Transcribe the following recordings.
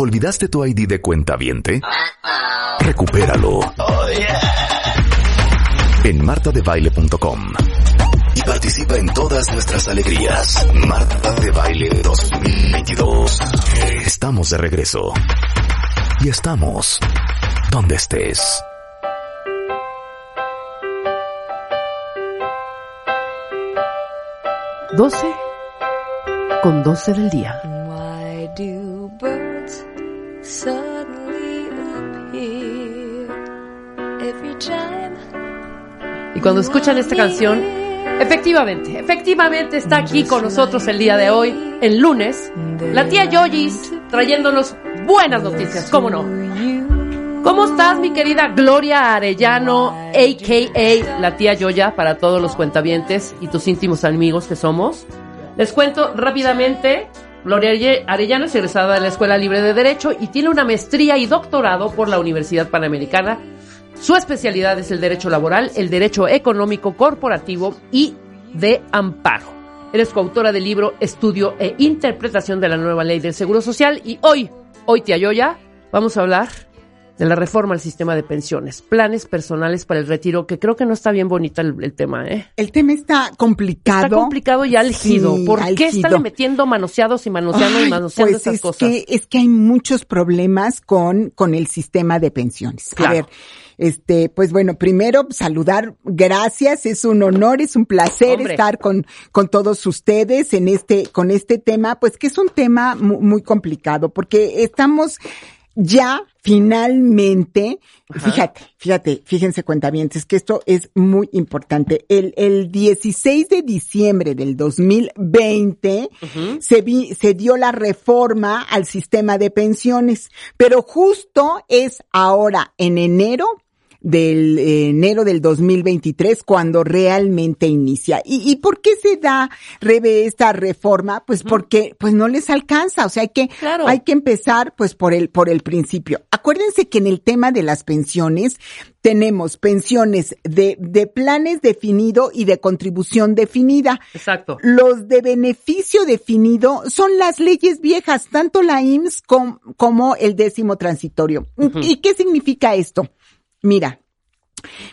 ¿Olvidaste tu ID de cuenta viente? Recupéralo. En martadebaile.com. Y participa en todas nuestras alegrías. Marta de Baile 2022. Estamos de regreso. Y estamos donde estés. Doce con doce del día. Why do Y cuando escuchan esta canción, efectivamente, efectivamente está aquí con nosotros el día de hoy, el lunes, la tía Yoyis, trayéndonos buenas noticias, ¿cómo no? ¿Cómo estás, mi querida Gloria Arellano, a.k.a. la tía Yoya, para todos los cuentavientes y tus íntimos amigos que somos? Les cuento rápidamente, Gloria Are- Arellano es egresada de la Escuela Libre de Derecho y tiene una maestría y doctorado por la Universidad Panamericana. Su especialidad es el derecho laboral, el derecho económico, corporativo y de amparo. Eres coautora del libro Estudio e Interpretación de la Nueva Ley del Seguro Social y hoy, hoy tía Yoya, vamos a hablar de la reforma al sistema de pensiones, planes personales para el retiro, que creo que no está bien bonita el, el tema, ¿eh? El tema está complicado. Está complicado y álgido. Sí, ¿Por qué están metiendo manoseados y manoseando y manoseando pues esas es cosas? Que, es que hay muchos problemas con, con el sistema de pensiones. Claro. A ver, este, pues bueno, primero saludar, gracias, es un honor, es un placer Hombre. estar con, con todos ustedes en este, con este tema, pues que es un tema mu- muy, complicado, porque estamos ya finalmente, fíjate, fíjate, fíjense cuentavientes, que esto es muy importante. El, el 16 de diciembre del 2020 se, vi- se dio la reforma al sistema de pensiones, pero justo es ahora en enero del eh, enero del 2023 cuando realmente inicia. ¿Y, y por qué se da, Rebe, esta reforma? Pues porque pues no les alcanza, o sea, hay que, Claro. hay que empezar pues por el, por el principio. Acuérdense que en el tema de las pensiones tenemos pensiones de, de planes definido y de contribución definida. Exacto. Los de beneficio definido son las leyes viejas, tanto la IMSS com- como el décimo transitorio. ¿Y qué significa esto? Mira,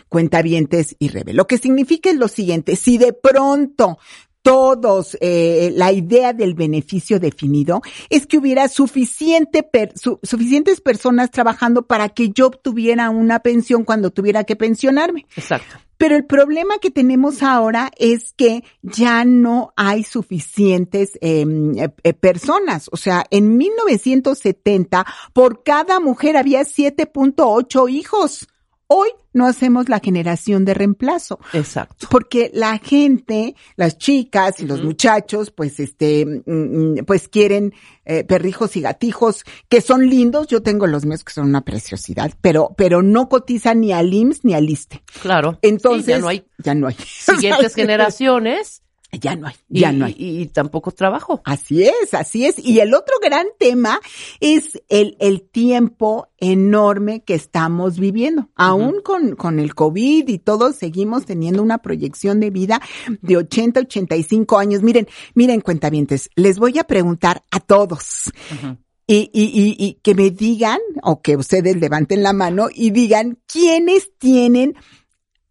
cuentavientes y rebe. Lo que significa es lo siguiente, si de pronto todos, eh, la idea del beneficio definido es que hubiera suficiente per- su- suficientes personas trabajando para que yo obtuviera una pensión cuando tuviera que pensionarme. Exacto. Pero el problema que tenemos ahora es que ya no hay suficientes eh, eh, personas. O sea, en 1970 por cada mujer había 7.8 hijos. Hoy no hacemos la generación de reemplazo. Exacto. Porque la gente, las chicas y los muchachos, pues este, mm, mm, pues quieren eh, perrijos y gatijos que son lindos. Yo tengo los míos que son una preciosidad, pero, pero no cotizan ni al IMSS ni al ISTE. Claro. Entonces, Sí, ya no hay ya no hay. siguientes generaciones Ya no hay, y, ya no hay. y- y tampoco trabajo. Así es, así es. Y el otro gran tema es el, el tiempo enorme que estamos viviendo. Aún con, con el COVID y todo, seguimos teniendo una proyección de vida de 80, 85 años. Miren, miren, cuentavientes, les voy a preguntar a todos. Y, y, y, y que me digan, o que ustedes levanten la mano y digan quiénes tienen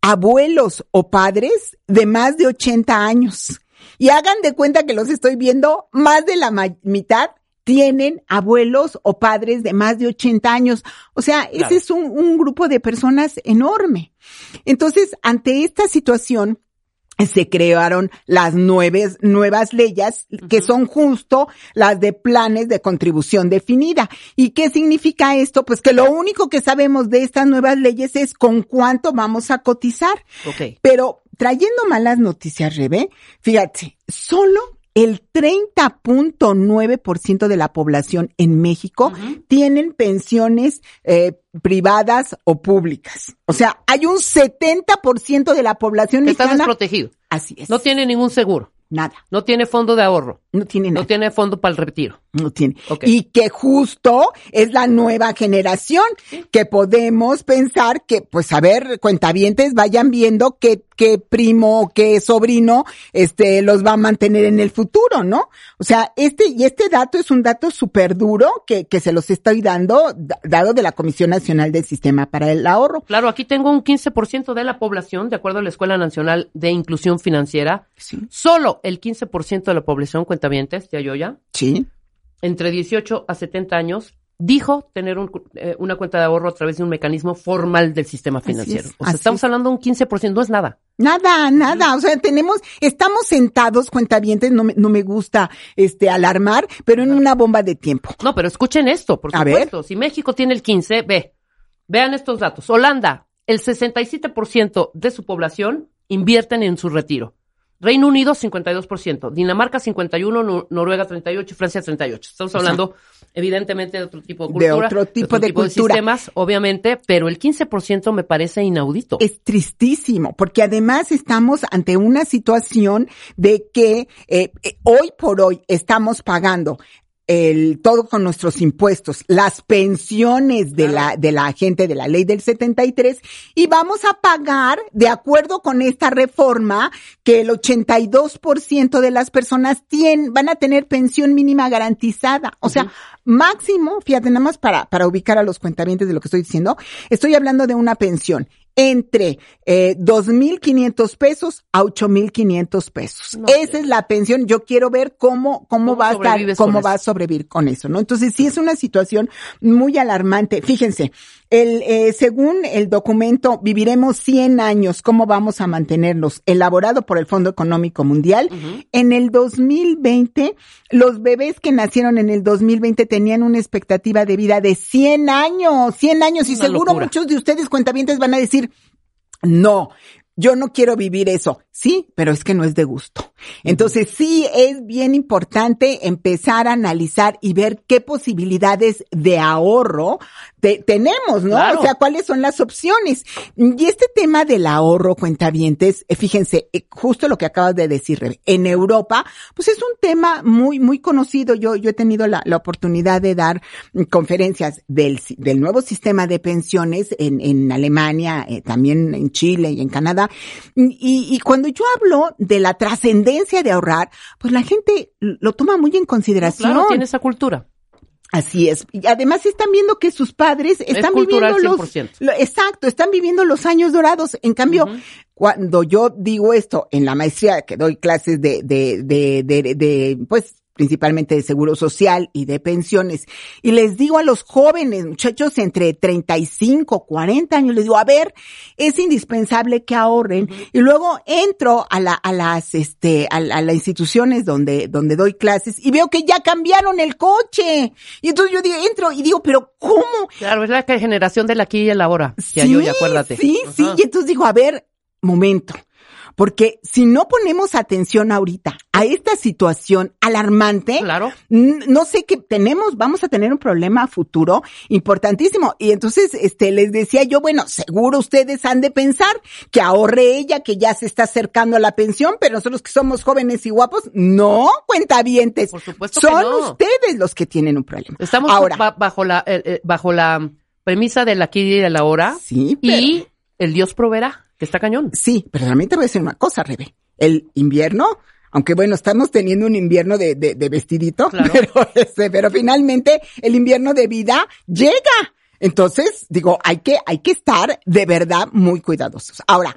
abuelos o padres de más de 80 años. Y hagan de cuenta que los estoy viendo, más de la mitad tienen abuelos o padres de más de 80 años. O sea, Claro. ese es un, un grupo de personas enorme. Entonces, ante esta situación, se crearon las nueve, nuevas leyes que son justo las de planes de contribución definida. ¿Y qué significa esto? Pues que lo único que sabemos de estas nuevas leyes es con cuánto vamos a cotizar. Pero trayendo malas noticias, Rebe, fíjate, solo el 30.9% de la población en México tienen pensiones eh, privadas o públicas. O sea, hay un 70% de Está la población mexicana. desprotegido. Así es. No tiene ningún seguro. nada. No tiene fondo de ahorro. No tiene nada. No tiene fondo para el retiro. No tiene. Y que justo es la nueva generación que podemos pensar que, pues, a ver, cuentavientes vayan viendo qué, qué primo, qué sobrino, este, los va a mantener en el futuro, ¿no? O sea, este, y este dato es un dato súper duro que, que se los estoy dando, da- dado de la Comisión Nacional del Sistema para el Ahorro. Claro, aquí tengo un 15% de la población, de acuerdo a la Escuela Nacional de Inclusión Financiera. Sí. Solo el 15% de la población, cuentavientes, ya yo ya, Sí. entre 18 a 70 años, dijo tener un- eh, una cuenta de ahorro a través de un mecanismo formal del sistema financiero. es, o sea, estamos es. hablando de un 15%, no es nada. Nada, nada. O sea, tenemos, estamos sentados, cuentavientes, no me, no me gusta, este, alarmar, pero en una bomba de tiempo. No, pero escuchen esto, por A supuesto. Si México tiene el 15, ve, vean estos datos. Holanda, el 67% de su población invierten en su retiro. Reino Unido, 52%. Dinamarca, 51%. Nor- Noruega, 38%. y Francia, 38%. Estamos hablando, evidentemente, de otro tipo de De cultura. otro tipo de cultura. sistemas, obviamente, pero el 15% me parece inaudito. Es tristísimo, porque además estamos ante una situación de que eh, eh, hoy por hoy estamos pagando el todo con nuestros impuestos, las pensiones de la de la gente de la ley del 73 y vamos a pagar de acuerdo con esta reforma que el 82% de las personas tienen van a tener pensión mínima garantizada, o sea, máximo, fíjate nada más para para ubicar a los cuentavientes de lo que estoy diciendo, estoy hablando de una pensión entre eh, 2.500 pesos a 8.500 pesos. No, Esa es la pensión. Yo quiero ver cómo, cómo, ¿Cómo va a estar, cómo va a sobrevivir con eso, ¿no? Entonces sí es una situación muy alarmante. Fíjense, el, eh, según el documento Viviremos 100 años, ¿cómo vamos a mantenernos? Elaborado por el Fondo Económico Mundial, en el 2020, los bebés que nacieron en el 2020 tenían una expectativa de vida de 100 años, 100 años, y Una seguro locura. muchos de ustedes cuentavientes van a decir, no, yo no quiero vivir eso. Sí, pero es que no es de gusto. Entonces sí es bien importante empezar a analizar y ver qué posibilidades de ahorro te- tenemos, ¿no? Claro. O sea, cuáles son las opciones. Y este tema del ahorro, cuentavientes, eh, fíjense, eh, justo lo que acabas de decir, Rebe, en Europa, pues es un tema muy, muy conocido. Yo, yo he tenido la, la oportunidad de dar conferencias del, del nuevo sistema de pensiones en, en Alemania, eh, también en Chile y en Canadá. Y, y cuando yo hablo de la trascendencia de ahorrar, pues la gente lo toma muy en consideración. Claro, tiene esa cultura. Así es. Y además están viendo que sus padres están viviendo los 100%. lo- exacto, están viviendo los años dorados. En cambio, cuando yo digo esto en la maestría que doy clases de de de de, de, pues principalmente de seguro social y de pensiones. Y les digo a los jóvenes, muchachos entre 35, 40 años, les digo, a ver, es indispensable que ahorren. Y luego entro a la, a las, este, a, a las instituciones donde, donde doy clases y veo que ya cambiaron el coche. Y entonces yo digo, entro y digo, pero ¿cómo? Claro, es la que- generación de la aquí y el ahora. Ya yo, ya acuérdate. Sí, sí. Y entonces digo, a ver, momento. Porque si no ponemos atención ahorita a esta situación alarmante, Claro. no sé qué tenemos, vamos a tener un problema futuro importantísimo. Y entonces, este, les decía yo, bueno, seguro ustedes han de pensar que ahorre ella, que ya se está acercando a la pensión, pero nosotros que somos jóvenes y guapos, no, cuentavientes. Por supuesto que Son no. ustedes los que tienen un problema. Estamos ahora. ba- bajo la eh, eh, bajo la premisa del aquí y el ahora Sí, pero- y el Dios proveerá, que está cañón. Sí, pero también te voy a decir una cosa, Rebe. El invierno, aunque bueno, estamos teniendo un invierno de, de, de vestidito, Claro. pero, este, pero finalmente el invierno de vida llega. Entonces, digo, hay que, hay que estar de verdad muy cuidadosos. Ahora,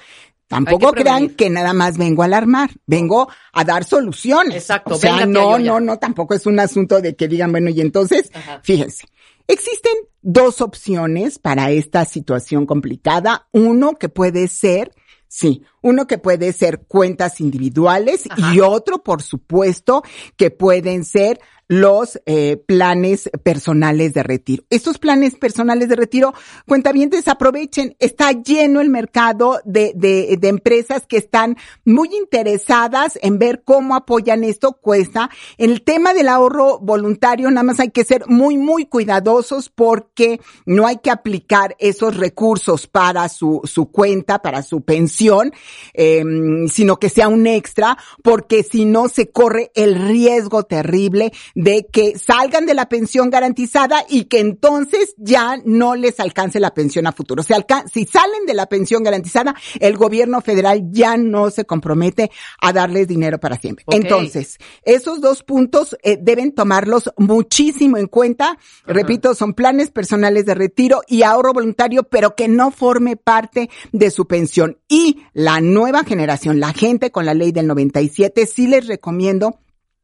tampoco que crean que nada más vengo a alarmar, vengo a dar soluciones. Exacto, O sea, no, no, no, tampoco es un asunto de que digan, bueno, y entonces, Ajá. fíjense, existen dos opciones para esta situación complicada. Uno que puede ser, sí, uno que puede ser cuentas individuales Ajá. y otro, por supuesto, que pueden ser los eh, planes personales de retiro. Estos planes personales de retiro, cuentavientes, aprovechen, está lleno el mercado de, de, de empresas que están muy interesadas en ver cómo apoyan esto, cuesta. El tema del ahorro voluntario, nada más hay que ser muy, muy cuidadosos porque no hay que aplicar esos recursos para su, su cuenta, para su pensión, eh, sino que sea un extra, porque si no se corre el riesgo terrible de que salgan de la pensión garantizada y que entonces ya no les alcance la pensión a futuro. Si, si salen de la pensión garantizada, el gobierno federal ya no se compromete a darles dinero para siempre. Entonces, esos dos puntos eh, deben tomarlos muchísimo en cuenta. Repito, son planes personales de retiro y ahorro voluntario, pero que no forme parte de su pensión. Y la nueva generación, la gente con la ley del 97, sí les recomiendo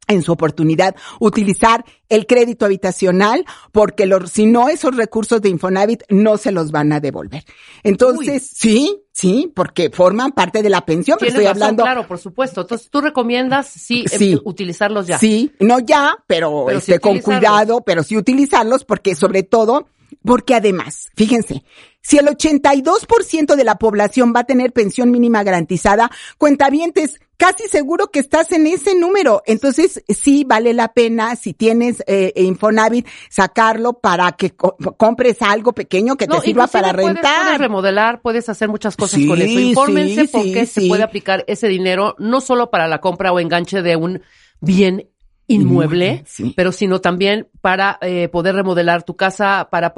en su oportunidad utilizar el crédito habitacional porque los, si no esos recursos de Infonavit no se los van a devolver. Entonces, sí, sí, porque forman parte de la pensión, pero estoy razón, hablando claro, por supuesto. Entonces, tú recomiendas sí, em, Sí. utilizarlos ya. Sí, no ya, pero, este, con cuidado, pero sí utilizarlos porque sobre todo, porque además, fíjense, si el 82% de la población va a tener pensión mínima garantizada, cuentavientes, casi seguro que estás en ese número. Entonces, sí vale la pena, si tienes eh, Infonavit, sacarlo para que co- compres algo pequeño que te No, sirva para puedes- rentar. Puedes remodelar, puedes hacer muchas cosas Sí, con eso. Infórmense sí, porque sí, se puede aplicar ese dinero no solo para la compra o enganche de un bien inmueble, Inmueble, sí. pero sino también para eh, poder remodelar tu casa, para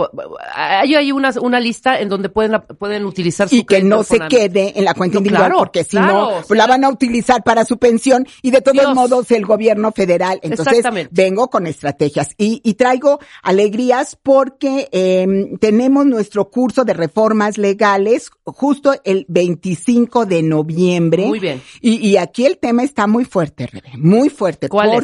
hay hay una, una lista en donde pueden pueden utilizar su y que no se quede en la cuenta No, individual claro, porque si claro, no sí. la van a utilizar para su pensión y de todos Dios. modos el gobierno federal entonces vengo con estrategias y, y traigo alegrías porque eh, tenemos nuestro curso de reformas legales justo el 25 de noviembre Muy bien. y, y aquí el tema está muy fuerte Rebe, muy fuerte ¿Cuál es?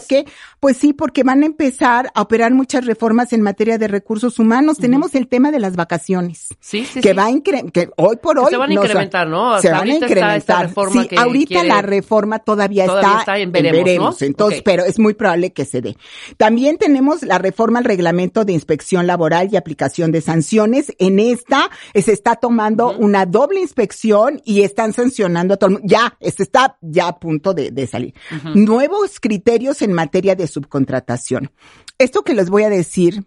Pues sí porque van a empezar a operar muchas reformas en materia de recursos humanos tenemos el tema de las vacaciones Sí, sí, que sí. va a que hoy por hoy se van a incrementar, ¿no? se van a incrementar. sí, ahorita la reforma todavía, Todavía está, está en veremos, ¿no? Entonces, pero es muy probable que se dé. También tenemos la reforma al reglamento de inspección laboral y aplicación de sanciones. En esta eh, se está tomando una doble inspección y están sancionando a todo el mundo. Ya, este está ya a punto de, de salir. Nuevos criterios en materia de subcontratación. Esto que les voy a decir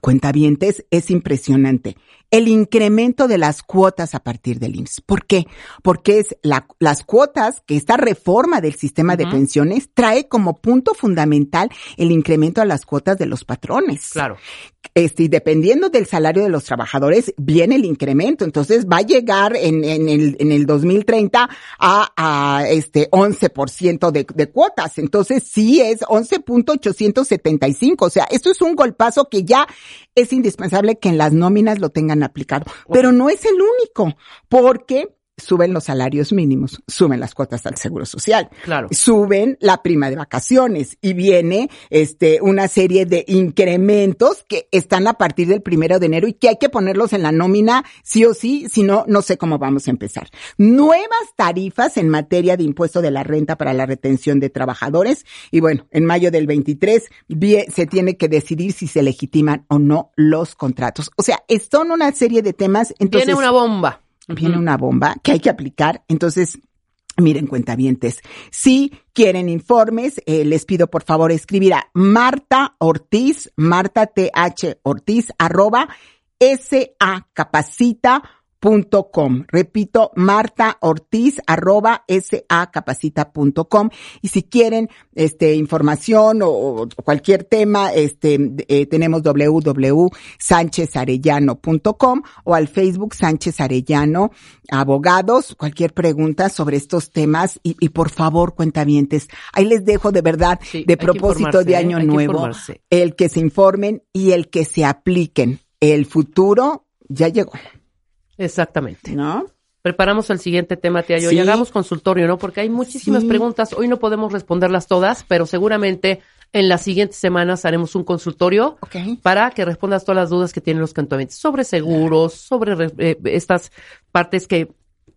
cuentavientes, es impresionante. El incremento de las cuotas a partir del IMSS. ¿Por qué? Porque es la- las cuotas que esta reforma del sistema de pensiones trae como punto fundamental el incremento a las cuotas de los patrones. Claro. Este, y dependiendo del salario de los trabajadores, viene el incremento. Entonces va a llegar en, en el, en el 2030 a, a este 11% de, de cuotas. Entonces sí es 11.875. O sea, esto es un golpazo que ya es indispensable que en las nóminas lo tengan aplicado. Pero no es el único, porque suben los salarios mínimos, suben las cuotas al seguro social Claro. suben la prima de vacaciones y viene este una serie de incrementos que están a partir del primero de enero y que hay que ponerlos en la nómina sí o sí, si no, no sé cómo vamos a empezar. Nuevas tarifas en materia de impuesto de la renta para la retención de trabajadores y bueno, en mayo del 23 vie- se tiene que decidir si se legitiman o no los contratos. O sea, son una serie de temas. Entonces, Viene una bomba. Viene una bomba que hay que aplicar. Entonces, miren, cuentavientes, si quieren informes, eh, les pido por favor escribir a Marta Ortiz, Marta TH Ortiz, arroba sacapacita.com. Repito, Marta Ortiz, arroba sacapacita.com. Y si quieren, este, información o, o cualquier tema, este, eh, tenemos www.sanchezarellano.com o al Facebook Sánchez Arellano, abogados, cualquier pregunta sobre estos temas y, y por favor, cuentavientes, ahí les dejo de verdad, Sí, de propósito de año que nuevo, el que se informen y el que se apliquen. El futuro ya llegó, Exactamente. ¿no? Preparamos el siguiente tema, tía Yo, Sí. y hagamos consultorio, ¿no? Porque hay muchísimas Sí. preguntas. Hoy no podemos responderlas todas, pero seguramente en las siguientes semanas haremos un consultorio para que respondas todas las dudas que tienen los cantonamentos sobre seguros, sobre re- eh, estas partes que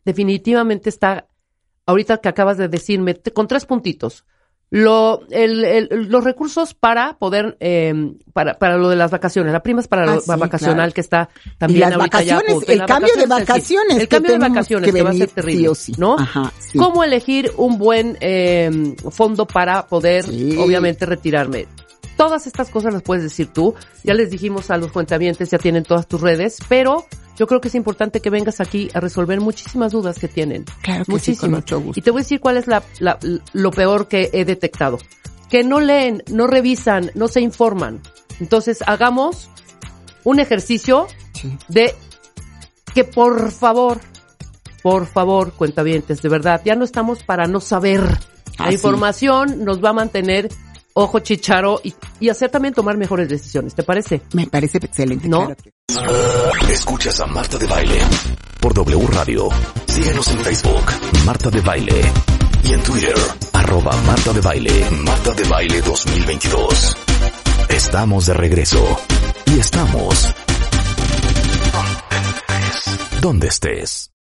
definitivamente está, ahorita que acabas de decirme, te- con tres puntitos. Lo, el, el- los recursos para poder, eh, para, para lo de las vacaciones. La prima es para Ah, sí, vacacional claro. que está Y también las ahorita ya a vacaciones. Y el las cambio de vacaciones El cambio de vacaciones que que, va a ser terrible, sí o sí. ¿no? Ajá, sí. ¿Cómo elegir un buen eh, fondo para poder, obviamente, retirarme? Todas estas cosas las puedes decir tú. Ya les dijimos a los cuentavientes, ya tienen todas tus redes, pero yo creo que es importante que vengas aquí a resolver muchísimas dudas que tienen. Claro que sí, con Muchísimas. mucho gusto. Y te voy a decir cuál es la, la- lo peor que he detectado. Que no leen, no revisan, no se informan. Entonces, hagamos un ejercicio Sí. de que por favor, por favor, cuentavientes, de verdad, ya no estamos para no saber. La Así. información nos va a mantener ojo chicharo y, y hacer también tomar mejores decisiones, ¿te parece? Me parece excelente. ¿No? claro que- Escuchas a Marta de Baile por W Radio. Síguenos en Facebook, Marta de Baile. Y en Twitter, arroba Marta de Baile, Marta de Baile 2022. Estamos de regreso. Y estamos... Donde estés.